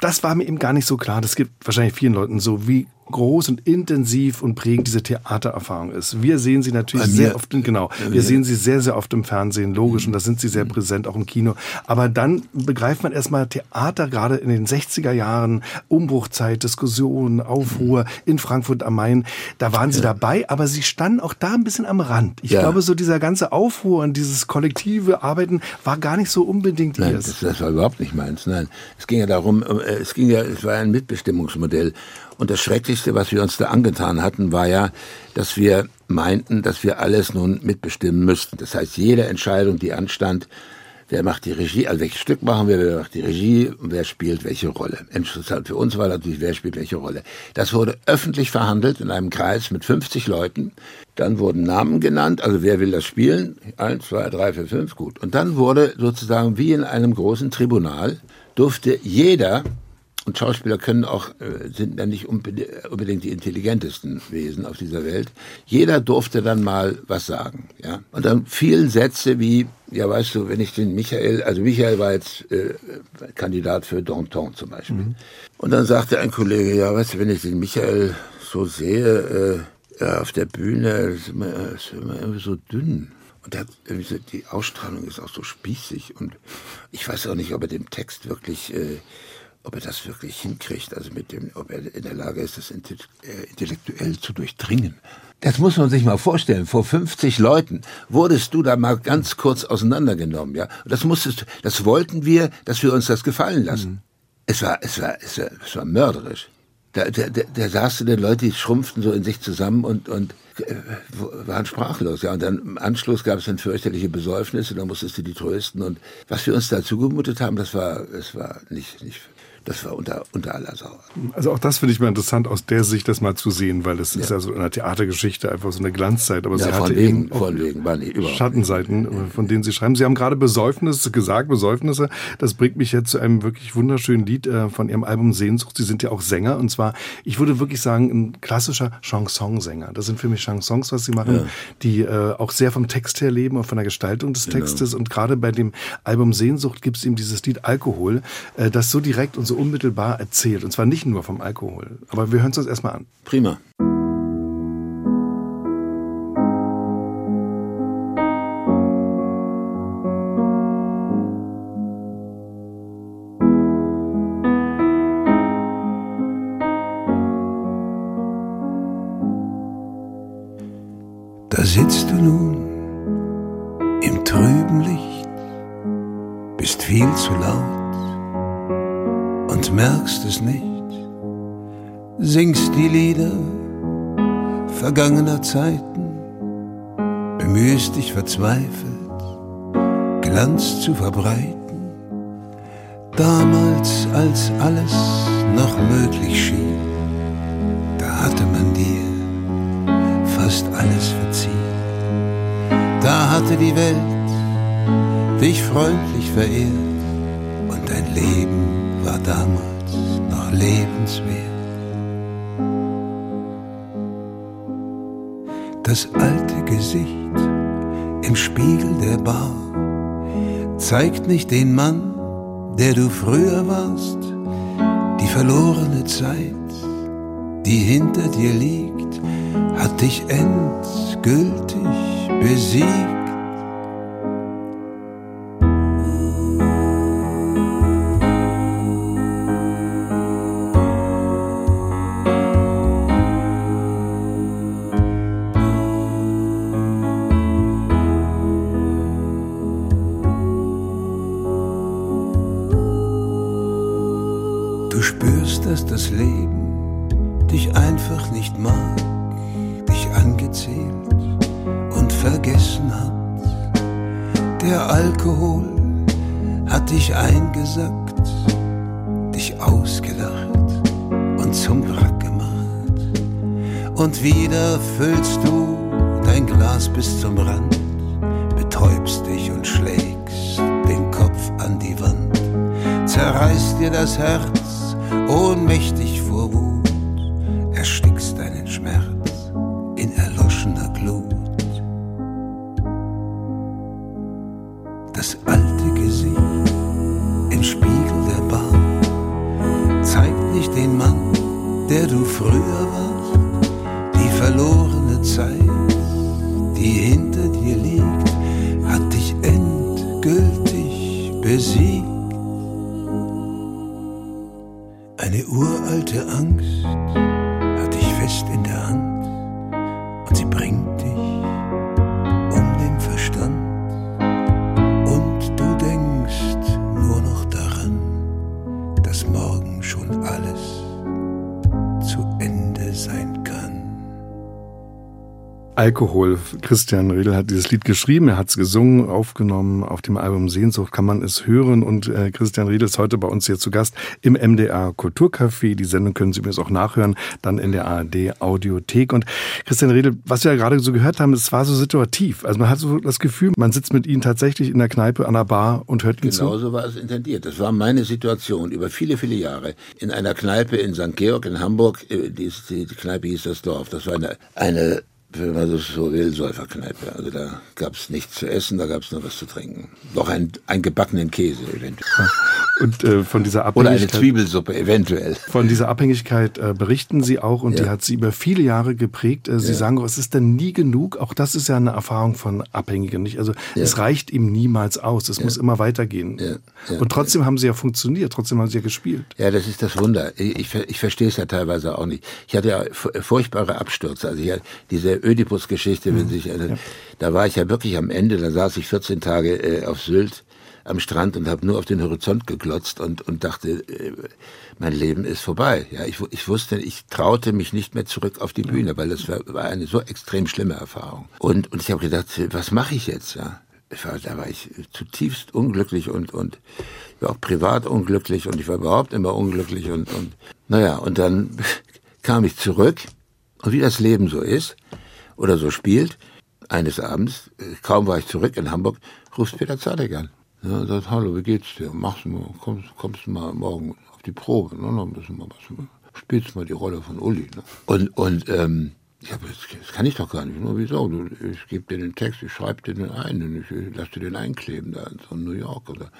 Speaker 1: Das war mir eben gar nicht so klar. Das gibt wahrscheinlich vielen Leuten so, wie groß und intensiv und prägend diese Theatererfahrung ist. Wir sehen sie natürlich sehr oft, genau, wir sehen sie sehr, sehr oft im Fernsehen, logisch, und da sind sie sehr mhm. präsent, auch im Kino. Aber dann begreift man erstmal Theater, gerade in den 60er Jahren, Umbruchzeit, Diskussion, Aufruhr mhm. in Frankfurt am Main, da waren sie dabei, aber sie standen auch da ein bisschen am Rand. Ich ja. glaube, so dieser ganze Aufruhr und dieses kollektive Arbeiten war gar nicht so unbedingt
Speaker 2: Nein, das, das war überhaupt nicht meins. Nein, es ging ja darum, äh, es ging ja, es war ein Mitbestimmungsmodell. Und das Schrecklichste, was wir uns da angetan hatten, war ja, dass wir meinten, dass wir alles nun mitbestimmen müssten. Das heißt, jede Entscheidung, die anstand, wer macht die Regie, also welches Stück machen wir, wer macht die Regie und wer spielt welche Rolle. Interessant für uns war natürlich, wer spielt welche Rolle. Das wurde öffentlich verhandelt in einem Kreis mit 50 Leuten. Dann wurden Namen genannt, also wer will das spielen? Eins, zwei, drei, vier, fünf, gut. Und dann wurde sozusagen wie in einem großen Tribunal, durfte jeder und Schauspieler können auch, äh, sind ja nicht unbedingt die intelligentesten Wesen auf dieser Welt. Jeder durfte dann mal was sagen, ja. Und dann fielen Sätze wie, ja, weißt du, wenn ich den Michael, also Michael war jetzt äh, Kandidat für Danton zum Beispiel. Mhm. Und dann sagte ein Kollege, ja, weißt du, wenn ich den Michael so sehe, äh, ja, auf der Bühne, ist immer, ist immer irgendwie so dünn. Der, die Ausstrahlung ist auch so spießig. Und ich weiß auch nicht, ob er dem Text wirklich äh, ob er das wirklich hinkriegt, also mit dem, ob er in der Lage ist, das äh, intellektuell zu durchdringen. Das muss man sich mal vorstellen. Vor 50 Leuten wurdest du da mal ganz kurz auseinandergenommen, ja. Und das musstest, das wollten wir, dass wir uns das gefallen lassen. Mhm. Es war, es war, es war, es war mörderisch. Da, da, da, da saßen die Leute, die schrumpften so in sich zusammen und, und äh, waren sprachlos. Ja, und dann im Anschluss gab es dann fürchterliche Besäufnisse, da musstest du die trösten. Und was wir uns da zugemutet haben, das war, das war nicht, nicht, das war unter, unter aller Sau.
Speaker 1: Also auch das finde ich mal interessant, aus der Sicht das mal zu sehen, weil es ja. ist ja so in der Theatergeschichte einfach so eine Glanzzeit. Aber ja, sie hatte
Speaker 2: wegen,
Speaker 1: eben
Speaker 2: wegen, war nicht
Speaker 1: überhaupt Schattenseiten, von denen Sie schreiben. Sie haben gerade Besäufnisse gesagt, Besäufnisse. Das bringt mich jetzt zu einem wirklich wunderschönen Lied äh, von Ihrem Album Sehnsucht. Sie sind ja auch Sänger und zwar, ich würde wirklich sagen, ein klassischer Chansonsänger. Das sind für mich Chansons, was Sie machen, ja. die äh, auch sehr vom Text her leben und von der Gestaltung des genau. Textes. Genau. Und gerade bei dem Album Sehnsucht gibt es eben dieses Lied Alkohol, äh, das so direkt und so unmittelbar erzählt. Und zwar nicht nur vom Alkohol. Aber wir hören es uns erstmal an.
Speaker 2: Prima.
Speaker 3: Da sitzt du nun im trüben Licht, bist viel zu laut merkst es nicht. Singst die Lieder vergangener Zeiten, bemühst dich verzweifelt, Glanz zu verbreiten. Damals, als alles noch möglich schien, da hatte man dir fast alles verziehen. Da hatte die Welt dich freundlich verehrt und dein Leben damals noch lebenswert. Das alte Gesicht im Spiegel der Bar zeigt nicht den Mann, der du früher warst. Die verlorene Zeit, die hinter dir liegt, hat dich endgültig besiegt. Leben dich einfach nicht mag, dich angezählt und vergessen hat. Der Alkohol hat dich eingesackt, dich ausgelacht und zum Wrack gemacht. Und wieder füllst du dein Glas bis zum Rand, betäubst dich und schlägst den Kopf an die Wand, zerreißt dir das Herz, ohnmächtig
Speaker 1: Alkohol. Christian Riedel hat dieses Lied geschrieben, er hat es gesungen, aufgenommen. Auf dem Album Sehnsucht kann man es hören. Und äh, Christian Riedel ist heute bei uns hier zu Gast im MDR Kulturcafé. Die Sendung können Sie übrigens auch nachhören, dann in der ARD Audiothek. Und Christian Riedel, was wir ja gerade so gehört haben, es war so situativ. Also man hat so das Gefühl, man sitzt mit Ihnen tatsächlich in der Kneipe an der Bar und hört Ihnen zu.
Speaker 2: Genauso war es intendiert. Das war meine Situation über viele, viele Jahre. In einer Kneipe in St. Georg in Hamburg, äh, die, die Kneipe hieß das Dorf. Das war eine, eine wenn man das so will, Säuferkneipe. Also da gab es nichts zu essen, da gab es nur was zu trinken. Noch ein, einen gebackenen Käse eventuell.
Speaker 1: Und äh, von dieser
Speaker 2: Oder eine
Speaker 1: Abhängigkeit.
Speaker 2: Zwiebelsuppe eventuell.
Speaker 1: Von dieser Abhängigkeit äh, berichten Sie auch und
Speaker 2: Ja.
Speaker 1: die hat Sie über viele Jahre geprägt. Äh, Sie sagen, auch, es ist dann nie genug. Auch das ist ja eine Erfahrung von Abhängigen. Nicht? Also es reicht ihm niemals aus. Es muss immer weitergehen.
Speaker 2: Ja. Ja.
Speaker 1: Und trotzdem haben Sie ja funktioniert. Trotzdem haben Sie ja gespielt.
Speaker 2: Ja, das ist das Wunder. Ich, ich, ich verstehe es ja teilweise auch nicht. Ich hatte ja fu- furchtbare Abstürze. Also hier diese Ödipus-Geschichte, wenn Sie sich erinnern, da war ich ja wirklich am Ende. Da saß ich 14 Tage äh, auf Sylt am Strand und habe nur auf den Horizont geglotzt und, und dachte, äh, mein Leben ist vorbei. Ja, ich, ich wusste, ich traute mich nicht mehr zurück auf die Bühne, weil das war, war eine so extrem schlimme Erfahrung. Und, und ich habe gedacht, was mache ich jetzt? Ja, ich war, da war ich zutiefst unglücklich und, und ich war auch privat unglücklich und ich war überhaupt immer unglücklich und, und naja, und dann [LAUGHS] kam ich zurück und wie das Leben so ist oder so spielt, eines Abends, äh, kaum war ich zurück in Hamburg, ruft Peter Zadek an. Ja, sagt, hallo, wie geht's dir? Machst du mal, kommst, kommst du mal morgen auf die Probe, ne? Ein bisschen mal was. Spielst mal die Rolle von Uli. Ne? Und, und ähm, ja, das, das kann ich doch gar nicht. Nur wieso? Du, ich gebe dir den Text, ich schreibe dir den ein und ich, ich lasse dir den einkleben da in so New York. Oder.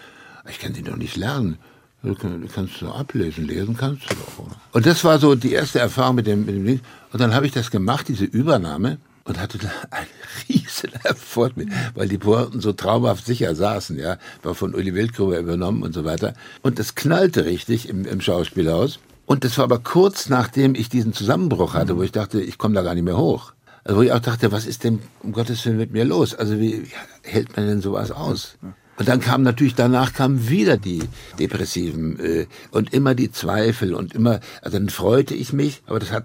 Speaker 2: Ich kann den doch nicht lernen. Du kann- du kannst du ablesen, lesen kannst du doch. Oder? Und das war so die erste Erfahrung mit dem, mit dem Ding. Und dann habe ich das gemacht, diese Übernahme, und hatte da einen [LAUGHS] riesen Erfolg mit, weil die Pointen so traumhaft sicher saßen, ja, war von Uli Wildgruber übernommen und so weiter. Und das knallte richtig im, im Schauspielhaus. Und das war aber kurz nachdem ich diesen Zusammenbruch hatte, wo ich dachte, ich komme da gar nicht mehr hoch. Also wo ich auch dachte, was ist denn um Gottes Willen mit mir los? Also wie hält man denn sowas aus? Und dann kam natürlich danach kamen wieder die depressiven äh, und immer die Zweifel und immer, also dann freute ich mich, aber das hat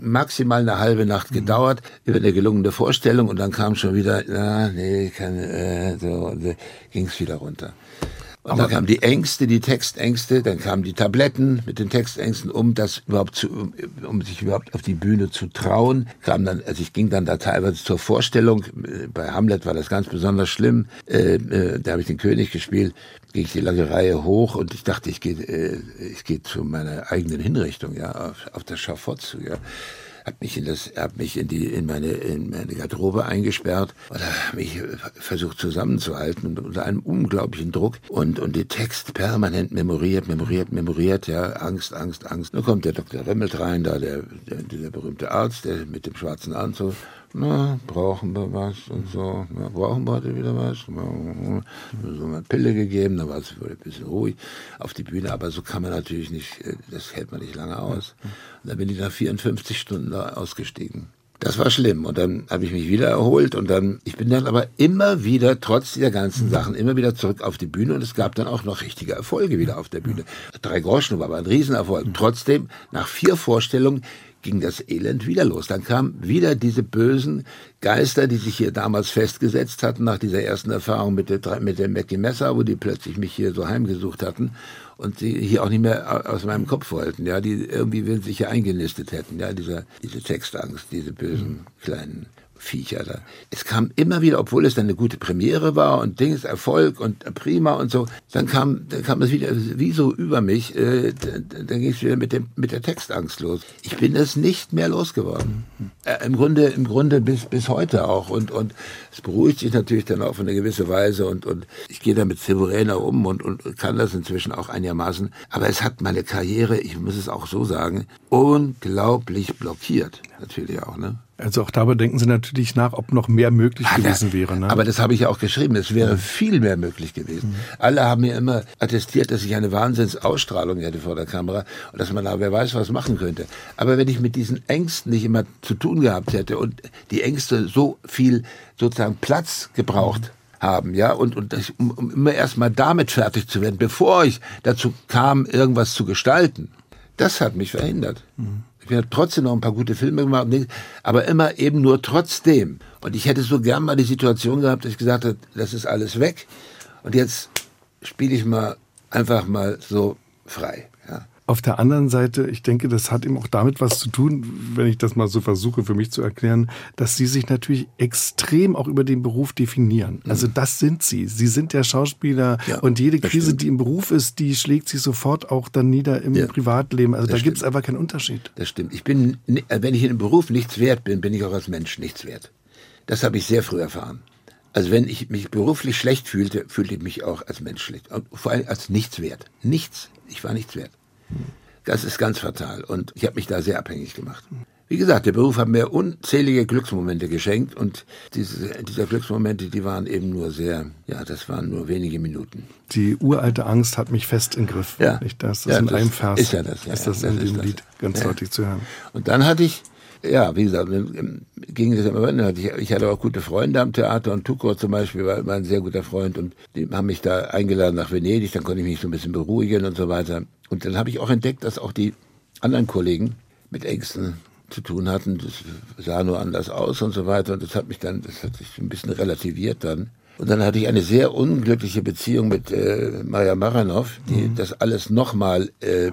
Speaker 2: maximal eine halbe Nacht gedauert über eine gelungene Vorstellung und dann kam schon wieder, ja, nee, kann, äh, so, und, äh, ging's wieder runter. Und dann kamen die Ängste, die Textängste, dann kamen die Tabletten mit den Textängsten, um das überhaupt zu, um, um sich überhaupt auf die Bühne zu trauen. Kam dann, also ich ging dann da teilweise zur Vorstellung. Äh, Bei Hamlet war das ganz besonders schlimm. Äh, äh, da habe ich den König gespielt, ging ich die lange Reihe hoch und ich dachte, ich gehe, äh, ich gehe zu meiner eigenen Hinrichtung, ja, auf, auf das Schafott zu, ja hab mich in das, hab mich in die, in meine, in meine Garderobe eingesperrt oder mich versucht zusammenzuhalten unter einem unglaublichen Druck und, und den Text permanent memoriert, memoriert, memoriert, ja, Angst, Angst, Angst. Dann kommt der Dr. Remmelt rein, da der, der, dieser berühmte Arzt, der mit dem schwarzen Anzug, na, brauchen wir was und so, na, brauchen wir heute wieder was? So eine Pille gegeben, dann war es ein bisschen ruhig auf die Bühne, aber so kann man natürlich nicht, äh, das hält man nicht lange aus. Und dann bin ich nach 54 Stunden da ausgestiegen. Das war schlimm. Und dann habe ich mich wieder erholt und dann, ich bin dann aber immer wieder, trotz dieser ganzen Sachen, immer wieder zurück auf die Bühne und es gab dann auch noch richtige Erfolge wieder auf der Bühne. Drei Groschen war aber ein Riesenerfolg. Trotzdem, nach vier Vorstellungen ging das Elend wieder los. Dann kamen wieder diese bösen Geister, die sich hier damals festgesetzt hatten, nach dieser ersten Erfahrung mit, der, mit dem Mackie Messer, wo die plötzlich mich hier so heimgesucht hatten und sie hier auch nicht mehr aus meinem Kopf wollten, ja, die irgendwie sich hier eingenistet hätten, ja, dieser, diese Textangst, diese bösen kleinen Viecher da. Es kam immer wieder, obwohl es dann eine gute Premiere war und Dings, Erfolg und prima und so, dann kam, dann kam es wieder wie so über mich, äh, dann, ging es wieder mit, dem, mit der Textangst los. Ich bin es nicht mehr losgeworden. Äh, Im Grunde, im Grunde bis, bis heute auch und, und es beruhigt sich natürlich dann auf eine gewisse Weise und, und ich gehe damit souveräner um und, und kann das inzwischen auch einigermaßen. Aber es hat meine Karriere, ich muss es auch so sagen, unglaublich blockiert. Natürlich auch, ne?
Speaker 1: Also auch dabei denken Sie natürlich nach, ob noch mehr möglich ah, gewesen wäre. Ne?
Speaker 2: Aber das habe ich ja auch geschrieben. Es wäre mhm. viel mehr möglich gewesen. Mhm. Alle haben mir immer attestiert, dass ich eine Wahnsinnsausstrahlung hätte vor der Kamera und dass man da wer weiß was machen könnte. Aber wenn ich mit diesen Ängsten nicht immer zu tun gehabt hätte und die Ängste so viel sozusagen Platz gebraucht mhm. haben, ja, und, und das, um, um immer erstmal damit fertig zu werden, bevor ich dazu kam, irgendwas zu gestalten, das hat mich verhindert. Mhm. Ich habe trotzdem noch ein paar gute Filme gemacht, aber immer eben nur trotzdem. Und ich hätte so gern mal die Situation gehabt, dass ich gesagt habe, das ist alles weg. Und jetzt spiele ich mal einfach mal so frei.
Speaker 1: Auf der anderen Seite, ich denke, das hat eben auch damit was zu tun, wenn ich das mal so versuche für mich zu erklären, dass sie sich natürlich extrem auch über den Beruf definieren. Mhm. Also das sind sie. Sie sind der Schauspieler ja, und jede Krise, stimmt. die im Beruf ist, die schlägt sich sofort auch dann nieder im ja, Privatleben. Also da gibt es einfach keinen Unterschied.
Speaker 2: Das stimmt. Ich bin, wenn ich in einem Beruf nichts wert bin, bin ich auch als Mensch nichts wert. Das habe ich sehr früh erfahren. Also wenn ich mich beruflich schlecht fühlte, fühlte ich mich auch als Mensch schlecht. Und vor allem als nichts wert. Nichts. Ich war nichts wert. Das ist ganz fatal und ich habe mich da sehr abhängig gemacht. Wie gesagt, der Beruf hat mir unzählige Glücksmomente geschenkt und diese, diese Glücksmomente, die waren eben nur sehr, ja, das waren nur wenige Minuten.
Speaker 1: Die uralte Angst hat mich fest im Griff. Ja, nicht das? das ja, in das einem Vers
Speaker 2: ist ja das. Ja,
Speaker 1: ist das, ja, das in dem Lied ganz deutlich zu hören.
Speaker 2: Und dann hatte ich ja, wie gesagt, ging es immer weiter. Ich hatte auch gute Freunde am Theater und Tuko zum Beispiel war, war ein sehr guter Freund und die haben mich da eingeladen nach Venedig, dann konnte ich mich so ein bisschen beruhigen und so weiter. Und dann habe ich auch entdeckt, dass auch die anderen Kollegen mit Ängsten zu tun hatten. Das sah nur anders aus und so weiter. Und das hat mich dann, das hat sich ein bisschen relativiert dann. Und dann hatte ich eine sehr unglückliche Beziehung mit äh, Maja Maranov, die mhm. das alles nochmal äh,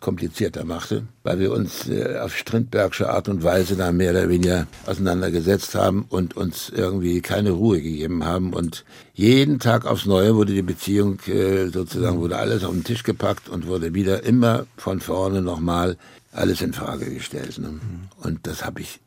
Speaker 2: komplizierter machte, weil wir uns äh, auf Strindbergsche Art und Weise da mehr oder weniger auseinandergesetzt haben und uns irgendwie keine Ruhe gegeben haben. Und jeden Tag aufs Neue wurde die Beziehung äh, sozusagen, wurde alles auf den Tisch gepackt und wurde wieder immer von vorne nochmal alles in Frage gestellt. Ne? Mhm. Und das habe ich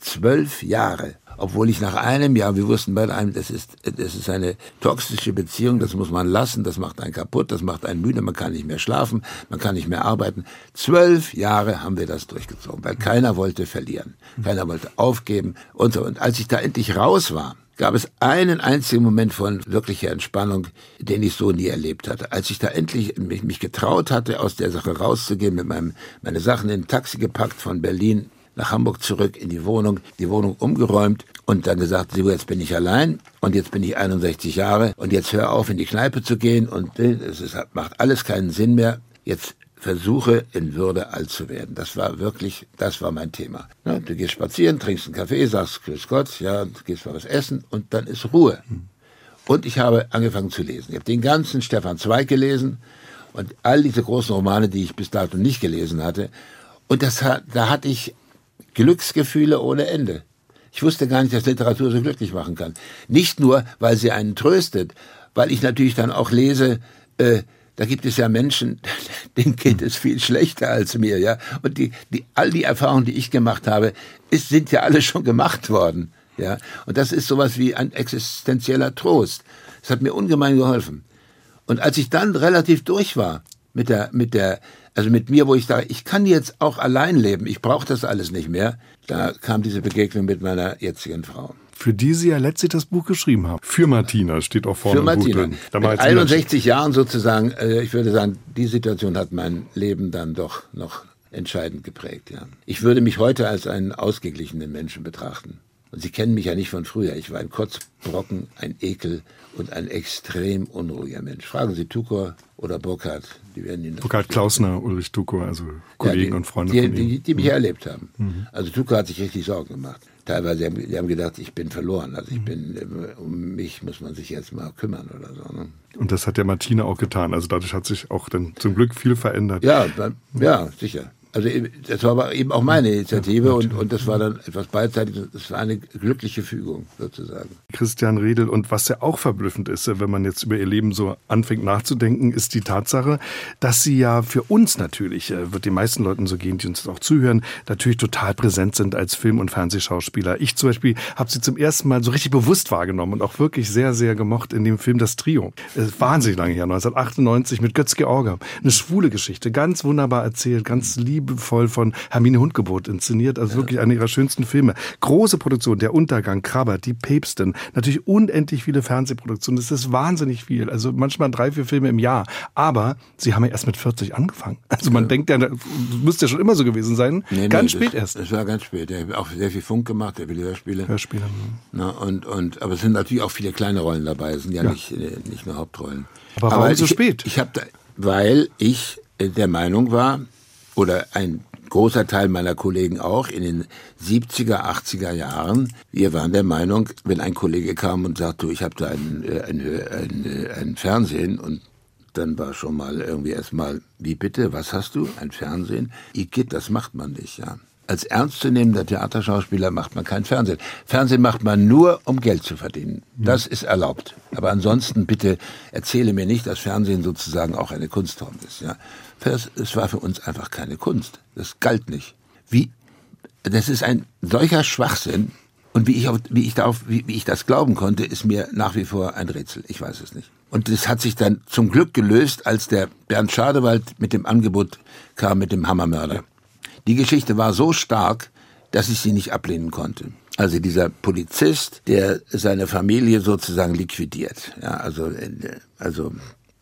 Speaker 2: zwölf Jahre obwohl ich nach einem Jahr, wir wussten bei einem, das ist, das ist eine toxische Beziehung, das muss man lassen, das macht einen kaputt, das macht einen müde, man kann nicht mehr schlafen, man kann nicht mehr arbeiten. Zwölf Jahre haben wir das durchgezogen, weil keiner wollte verlieren, keiner wollte aufgeben und so. Und als ich da endlich raus war, gab es einen einzigen Moment von wirklicher Entspannung, den ich so nie erlebt hatte. Als ich da endlich mich, mich getraut hatte, aus der Sache rauszugehen, mit meinem, meine Sachen in ein Taxi gepackt von Berlin nach Hamburg zurück in die Wohnung, die Wohnung umgeräumt und dann gesagt, so jetzt bin ich allein und jetzt bin ich 61 Jahre und jetzt hör auf in die Kneipe zu gehen und es ist, macht alles keinen Sinn mehr. Jetzt versuche in Würde alt zu werden. Das war wirklich, das war mein Thema. Du gehst spazieren, trinkst einen Kaffee, sagst Grüß Gott, ja, gehst mal was essen und dann ist Ruhe. Und ich habe angefangen zu lesen. Ich habe den ganzen Stefan Zweig gelesen und all diese großen Romane, die ich bis dato nicht gelesen hatte. Und das, da hatte ich Glücksgefühle ohne Ende. Ich wusste gar nicht, dass Literatur so glücklich machen kann. Nicht nur, weil sie einen tröstet, weil ich natürlich dann auch lese, äh, da gibt es ja Menschen, [LAUGHS] denen geht es viel schlechter als mir, ja. Und die, die, all die Erfahrungen, die ich gemacht habe, ist, sind ja alle [LAUGHS] schon gemacht worden, ja. Und das ist sowas wie ein existenzieller Trost. Es hat mir ungemein geholfen. Und als ich dann relativ durch war mit der, mit der also mit mir, wo ich sage, ich kann jetzt auch allein leben, ich brauche das alles nicht mehr, da kam diese Begegnung mit meiner jetzigen Frau.
Speaker 1: Für die Sie ja letztlich das Buch geschrieben haben. Für Martina steht auch vorne
Speaker 2: Für Martina. Buch drin. Mit 61 Jahren sozusagen, äh, ich würde sagen, die Situation hat mein Leben dann doch noch entscheidend geprägt. Ja. Ich würde mich heute als einen ausgeglichenen Menschen betrachten. Und Sie kennen mich ja nicht von früher. Ich war ein Kotzbrocken, ein Ekel und ein extrem unruhiger Mensch. Fragen Sie Tukor oder Burkhardt. Die werden Ihnen
Speaker 1: Burkhard Klausner, Ulrich Tukor, also Kollegen
Speaker 2: ja, die,
Speaker 1: und Freunde
Speaker 2: die,
Speaker 1: von
Speaker 2: die,
Speaker 1: Ihnen.
Speaker 2: die, mich erlebt haben. Mhm. Also Tukor hat sich richtig Sorgen gemacht. Teilweise haben die haben gedacht, ich bin verloren. Also ich bin, äh, um mich muss man sich jetzt mal kümmern oder so. Ne?
Speaker 1: Und das hat ja Martina auch getan. Also dadurch hat sich auch dann zum Glück viel verändert.
Speaker 2: Ja, ja, sicher. Also das war aber eben auch meine Initiative und, und das war dann etwas beidseitiges. Das war eine glückliche Fügung sozusagen.
Speaker 1: Christian Redel und was ja auch verblüffend ist, wenn man jetzt über ihr Leben so anfängt nachzudenken, ist die Tatsache, dass sie ja für uns natürlich, äh, wird den meisten Leuten so gehen, die uns auch zuhören, natürlich total präsent sind als Film- und Fernsehschauspieler. Ich zum Beispiel habe sie zum ersten Mal so richtig bewusst wahrgenommen und auch wirklich sehr, sehr gemocht in dem Film Das Trio. Ist wahnsinnig lange her, 1998 mit Götz Georger. Eine schwule Geschichte, ganz wunderbar erzählt, ganz lieb liebevoll von Hermine Hundgebot inszeniert. Also wirklich eine ihrer schönsten Filme. Große Produktion, Der Untergang, Krabber, Die Päpstin. Natürlich unendlich viele Fernsehproduktionen. Das ist wahnsinnig viel. Also manchmal drei, vier Filme im Jahr. Aber sie haben ja erst mit 40 angefangen. Also man ja. denkt ja, das müsste ja schon immer so gewesen sein. Nee, ganz nee, spät
Speaker 2: das,
Speaker 1: erst.
Speaker 2: Das war ganz spät. Er hat auch sehr viel Funk gemacht, der viele Hörspiele.
Speaker 1: Hörspiele.
Speaker 2: Na, und, und, aber es sind natürlich auch viele kleine Rollen dabei. Es sind ja, ja. Nicht, äh, nicht nur Hauptrollen.
Speaker 1: Aber warum aber so
Speaker 2: ich,
Speaker 1: spät?
Speaker 2: Ich habe, weil ich der Meinung war, oder ein großer Teil meiner Kollegen auch in den 70er, 80er Jahren. Wir waren der Meinung, wenn ein Kollege kam und sagte, ich habe da ein, äh, ein, ein, äh, ein Fernsehen und dann war schon mal irgendwie erstmal, wie bitte, was hast du? Ein Fernsehen? Igitt, das macht man nicht, ja. Als ernstzunehmender Theaterschauspieler macht man kein Fernsehen. Fernsehen macht man nur, um Geld zu verdienen. Das ist erlaubt. Aber ansonsten bitte erzähle mir nicht, dass Fernsehen sozusagen auch eine Kunstform ist. Ja. Es war für uns einfach keine Kunst. Das galt nicht. Wie, das ist ein solcher Schwachsinn. Und wie ich, auf, wie, ich darauf, wie, wie ich das glauben konnte, ist mir nach wie vor ein Rätsel. Ich weiß es nicht. Und das hat sich dann zum Glück gelöst, als der Bernd Schadewald mit dem Angebot kam mit dem Hammermörder. Die Geschichte war so stark, dass ich sie nicht ablehnen konnte. Also dieser Polizist, der seine Familie sozusagen liquidiert. Ja, also, äh, also,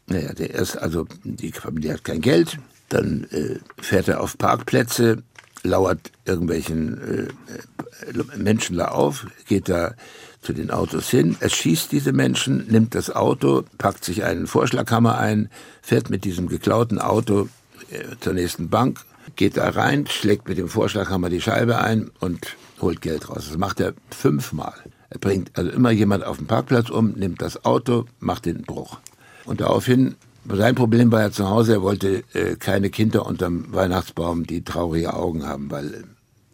Speaker 2: naja, der erst, also die Familie hat kein Geld, dann äh, fährt er auf Parkplätze, lauert irgendwelchen äh, äh Menschen da auf, geht da zu den Autos hin, erschießt diese Menschen, nimmt das Auto, packt sich einen Vorschlaghammer ein, fährt mit diesem geklauten Auto äh, zur nächsten Bank, geht da rein, schlägt mit dem Vorschlaghammer die Scheibe ein und holt Geld raus. Das macht er fünfmal. Er bringt also immer jemand auf den Parkplatz um, nimmt das Auto, macht den Bruch. Und daraufhin, sein Problem war ja zu Hause, er wollte äh, keine Kinder unterm Weihnachtsbaum, die traurige Augen haben, weil äh,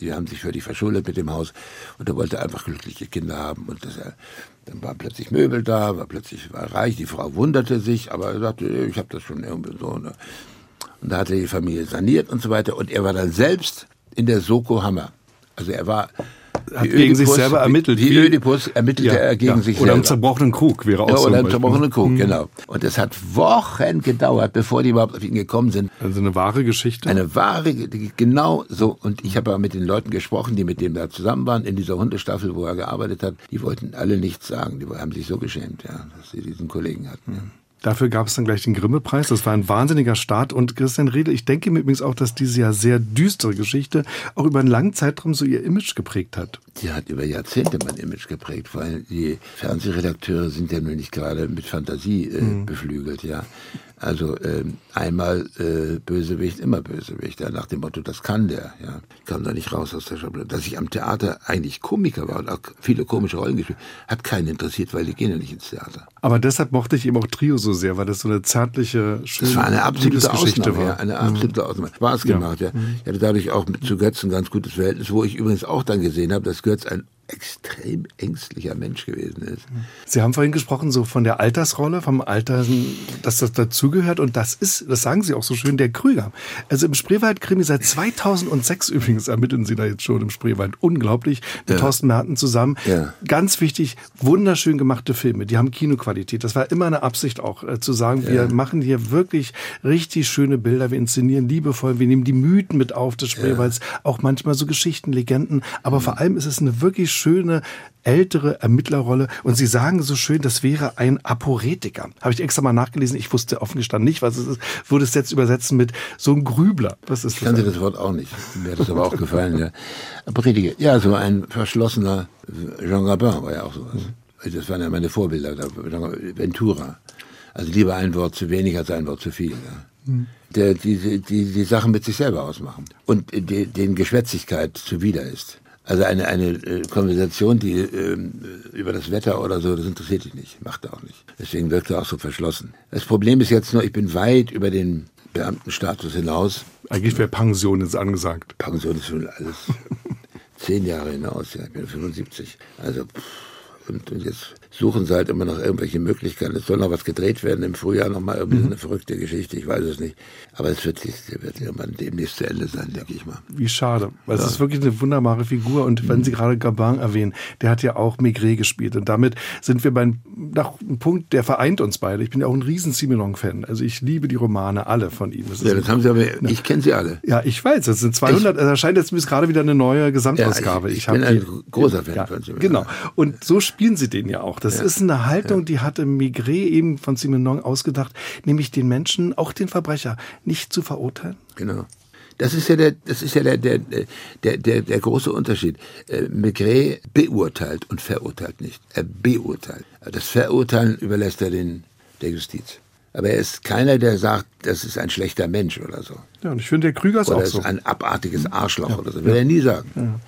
Speaker 2: die haben sich die verschuldet mit dem Haus und er wollte einfach glückliche Kinder haben und das, er, dann waren plötzlich Möbel da, war plötzlich war reich, die Frau wunderte sich, aber er sagte, ich habe das schon irgendwie so. Ne? Und da hat er die Familie saniert und so weiter. Und er war dann selbst in der Soko Hammer. Also er war
Speaker 1: hat gegen Ödipus, sich selber ermittelt.
Speaker 2: Wie, wie Ödipus ermittelte ja, er gegen ja. sich selber. Oder
Speaker 1: einen zerbrochenen Krug wäre auch ja,
Speaker 2: so. Oder einen zerbrochenen Krug, mhm. genau. Und es hat Wochen gedauert, bevor die überhaupt auf ihn gekommen sind.
Speaker 1: Also eine wahre Geschichte?
Speaker 2: Eine wahre, genau so. Und ich habe mit den Leuten gesprochen, die mit dem da zusammen waren, in dieser Hundestaffel, wo er gearbeitet hat. Die wollten alle nichts sagen. Die haben sich so geschämt, ja, dass sie diesen Kollegen hatten. Ja.
Speaker 1: Dafür gab es dann gleich den Grimme-Preis. Das war ein wahnsinniger Start. Und Christian Redel, ich denke mir übrigens auch, dass diese ja sehr düstere Geschichte auch über einen langen Zeitraum so ihr Image geprägt hat.
Speaker 2: Die hat über Jahrzehnte mein Image geprägt, weil die Fernsehredakteure sind ja nur nicht gerade mit Fantasie äh, mhm. beflügelt, ja. Also ähm, einmal äh, Bösewicht, immer Bösewicht, ja, nach dem Motto, das kann der, ja. Kam da nicht raus aus der Schablone. Dass ich am Theater eigentlich Komiker war und auch viele komische Rollen gespielt, hat keinen interessiert, weil die gehen ja nicht ins Theater.
Speaker 1: Aber deshalb mochte ich eben auch Trio so sehr, weil das so eine zärtliche,
Speaker 2: schöne Das war eine absolute Ausnahme, war. Ja, eine absolute mhm. Ausnahme. Spaß gemacht, ja. ja. Ich hatte dadurch auch mit zu Götz ein ganz gutes Verhältnis, wo ich übrigens auch dann gesehen habe, dass Götz ein extrem ängstlicher Mensch gewesen ist.
Speaker 1: Sie haben vorhin gesprochen so von der Altersrolle, vom Alter, dass das dazugehört und das ist, das sagen Sie auch so schön, der Krüger. Also im Spreewald-Krimi seit 2006 übrigens ermitteln Sie da jetzt schon im Spreewald. Unglaublich. Mit ja. Thorsten Merten zusammen. Ja. Ganz wichtig, wunderschön gemachte Filme. Die haben Kinoqualität. Das war immer eine Absicht auch, äh, zu sagen, ja. wir machen hier wirklich richtig schöne Bilder. Wir inszenieren liebevoll. Wir nehmen die Mythen mit auf des Spreewalds. Auch manchmal so Geschichten, Legenden. Aber mhm. vor allem ist es eine wirklich schöne ältere Ermittlerrolle und Sie sagen so schön, das wäre ein Aporetiker. Habe ich extra mal nachgelesen. Ich wusste offen gestanden nicht, was es ist. Würde es jetzt übersetzen mit so ein Grübler. Was ist
Speaker 2: ich kannte das Wort auch nicht. Mir hat das aber auch gefallen. Ja. Aporetiker. Ja, so ein verschlossener Jean Gabin war ja auch sowas. Das waren ja meine Vorbilder. Ventura. Also lieber ein Wort zu wenig als ein Wort zu viel. Ja. Der, die, die, die Sachen mit sich selber ausmachen. Und die, den Geschwätzigkeit zuwider ist. Also eine, eine äh, Konversation, die äh, über das Wetter oder so, das interessiert dich nicht, macht er auch nicht. Deswegen wirkt er auch so verschlossen. Das Problem ist jetzt nur, ich bin weit über den Beamtenstatus hinaus.
Speaker 1: Eigentlich wäre Pension jetzt angesagt.
Speaker 2: Pension ist schon alles [LAUGHS] zehn Jahre hinaus, ja, ich bin 75. Also pff und, und jetzt suchen sie halt immer noch irgendwelche Möglichkeiten. Es soll noch was gedreht werden im Frühjahr, nochmal irgendwie mhm. eine verrückte Geschichte, ich weiß es nicht. Aber es wird, wird irgendwann demnächst zu Ende sein, denke ich mal.
Speaker 1: Wie schade, weil ja. es ist wirklich eine wunderbare Figur. Und wenn mhm. Sie gerade Gabin erwähnen, der hat ja auch Maigret gespielt. Und damit sind wir beim nach einem Punkt, der vereint uns beide. Ich bin ja auch ein riesen Simenon-Fan. Also ich liebe die Romane, alle von ihm.
Speaker 2: Das ja, das haben Sie aber, ja. ich kenne sie alle.
Speaker 1: Ja, ich weiß, es sind 200, es erscheint jetzt gerade wieder eine neue Gesamtausgabe.
Speaker 2: Ja, ich, ich, ich bin ein die, großer Fan
Speaker 1: ja, von Simenon. Genau. Und so spielen sie den ja auch. Das ja. ist eine Haltung, ja. die hatte Migré eben von Simenon ausgedacht, nämlich den Menschen, auch den Verbrecher, nicht zu verurteilen.
Speaker 2: Genau. Das ist ja der, das ist ja der, der, der, der, der große Unterschied. Äh, Maigret beurteilt und verurteilt nicht. Er beurteilt. Das Verurteilen überlässt er den, der Justiz. Aber er ist keiner, der sagt, das ist ein schlechter Mensch oder so.
Speaker 1: Ja, und ich finde, der Krüger ist oder auch
Speaker 2: so. Oder ist ein abartiges Arschloch ja. oder so. Will ja. er nie sagen.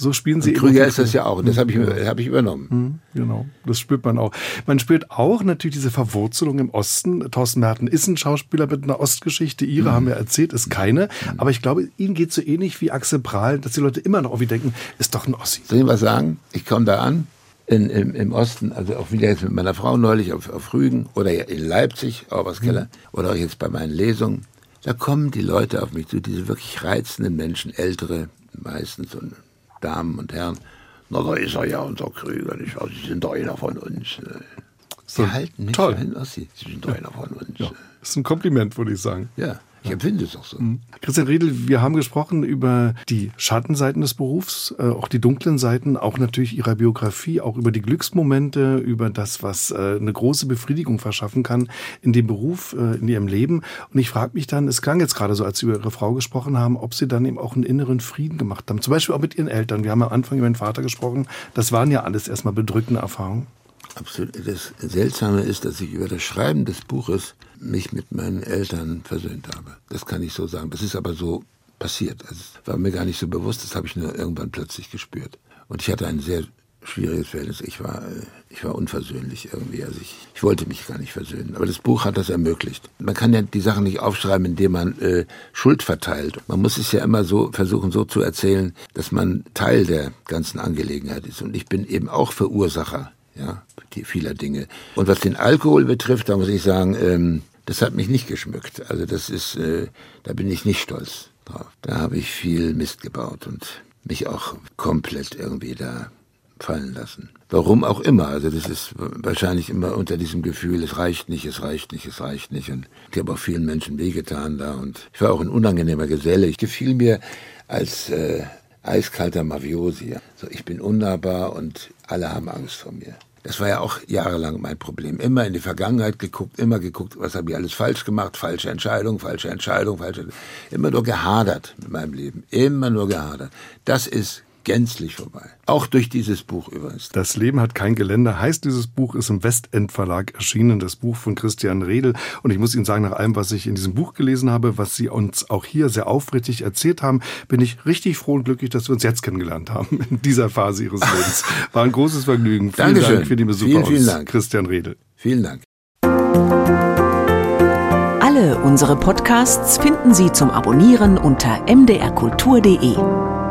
Speaker 1: So spielen sie
Speaker 2: und Krüger ist das ja auch. Und das habe ich, hab ich übernommen.
Speaker 1: Mhm, genau, das spürt man auch. Man spürt auch natürlich diese Verwurzelung im Osten. Thorsten Merten ist ein Schauspieler mit einer Ostgeschichte. Ihre mhm. haben wir erzählt, ist keine. Mhm. Aber ich glaube, Ihnen geht so ähnlich wie Axel Prahl, dass die Leute immer noch irgendwie denken, ist doch ein Ossi.
Speaker 2: Soll ich was sagen? Ich komme da an. In, im, im, Osten, also auch wieder jetzt mit meiner Frau neulich auf, auf Rügen oder in Leipzig, Auerskeller, mhm. oder auch jetzt bei meinen Lesungen, da kommen die Leute auf mich zu, diese wirklich reizenden Menschen, ältere meistens und Damen und Herren, na, da ist er ja unser Krüger, nicht wahr? Sie sind doch einer von uns. Ne?
Speaker 1: Sie so, halten nicht toll. hin,
Speaker 2: Sie, Sie sind doch einer von uns. Ja.
Speaker 1: Das ist ein Kompliment, würde ich sagen.
Speaker 2: Ja. Ich empfinde es auch so. Mhm.
Speaker 1: Christian Riedel, wir haben gesprochen über die Schattenseiten des Berufs, äh, auch die dunklen Seiten, auch natürlich Ihrer Biografie, auch über die Glücksmomente, über das, was äh, eine große Befriedigung verschaffen kann in dem Beruf, äh, in Ihrem Leben. Und ich frage mich dann, es klang jetzt gerade so, als Sie über Ihre Frau gesprochen haben, ob Sie dann eben auch einen inneren Frieden gemacht haben. Zum Beispiel auch mit Ihren Eltern. Wir haben am Anfang über den Vater gesprochen. Das waren ja alles erstmal bedrückende Erfahrungen.
Speaker 2: Absolut. Das Seltsame ist, dass ich über das Schreiben des Buches mich mit meinen Eltern versöhnt habe. Das kann ich so sagen. Das ist aber so passiert. Es war mir gar nicht so bewusst, das habe ich nur irgendwann plötzlich gespürt. Und ich hatte ein sehr schwieriges Verhältnis. Ich war, äh, ich war unversöhnlich irgendwie. Also ich, ich wollte mich gar nicht versöhnen. Aber das Buch hat das ermöglicht. Man kann ja die Sachen nicht aufschreiben, indem man äh, Schuld verteilt. Man muss es ja immer so versuchen, so zu erzählen, dass man Teil der ganzen Angelegenheit ist. Und ich bin eben auch Verursacher ja, vieler Dinge. Und was den Alkohol betrifft, da muss ich sagen, ähm, das hat mich nicht geschmückt. Also das ist, äh, da bin ich nicht stolz drauf. Da habe ich viel Mist gebaut und mich auch komplett irgendwie da fallen lassen. Warum auch immer. Also das ist wahrscheinlich immer unter diesem Gefühl, es reicht nicht, es reicht nicht, es reicht nicht. Und ich habe auch vielen Menschen wehgetan da. Und ich war auch ein unangenehmer Geselle. Ich gefiel mir als äh, eiskalter Mafiosi. So, ich bin unnahbar und alle haben Angst vor mir. Das war ja auch jahrelang mein Problem. Immer in die Vergangenheit geguckt, immer geguckt, was habe ich alles falsch gemacht, falsche Entscheidung, falsche Entscheidung, falsche. Immer nur gehadert mit meinem Leben. Immer nur gehadert. Das ist gänzlich vorbei. Auch durch dieses Buch übrigens.
Speaker 1: Das Leben hat kein Geländer heißt dieses Buch, ist im Westend Verlag erschienen, das Buch von Christian Redel. Und ich muss Ihnen sagen, nach allem, was ich in diesem Buch gelesen habe, was Sie uns auch hier sehr aufrichtig erzählt haben, bin ich richtig froh und glücklich, dass wir uns jetzt kennengelernt haben, in dieser Phase Ihres Lebens. [LAUGHS] War ein großes Vergnügen.
Speaker 2: Vielen Dankeschön.
Speaker 1: Dank für die Besuch
Speaker 2: vielen, vielen Dank.
Speaker 1: Christian Redel.
Speaker 2: Vielen Dank.
Speaker 4: Alle unsere Podcasts finden Sie zum Abonnieren unter mdrkultur.de.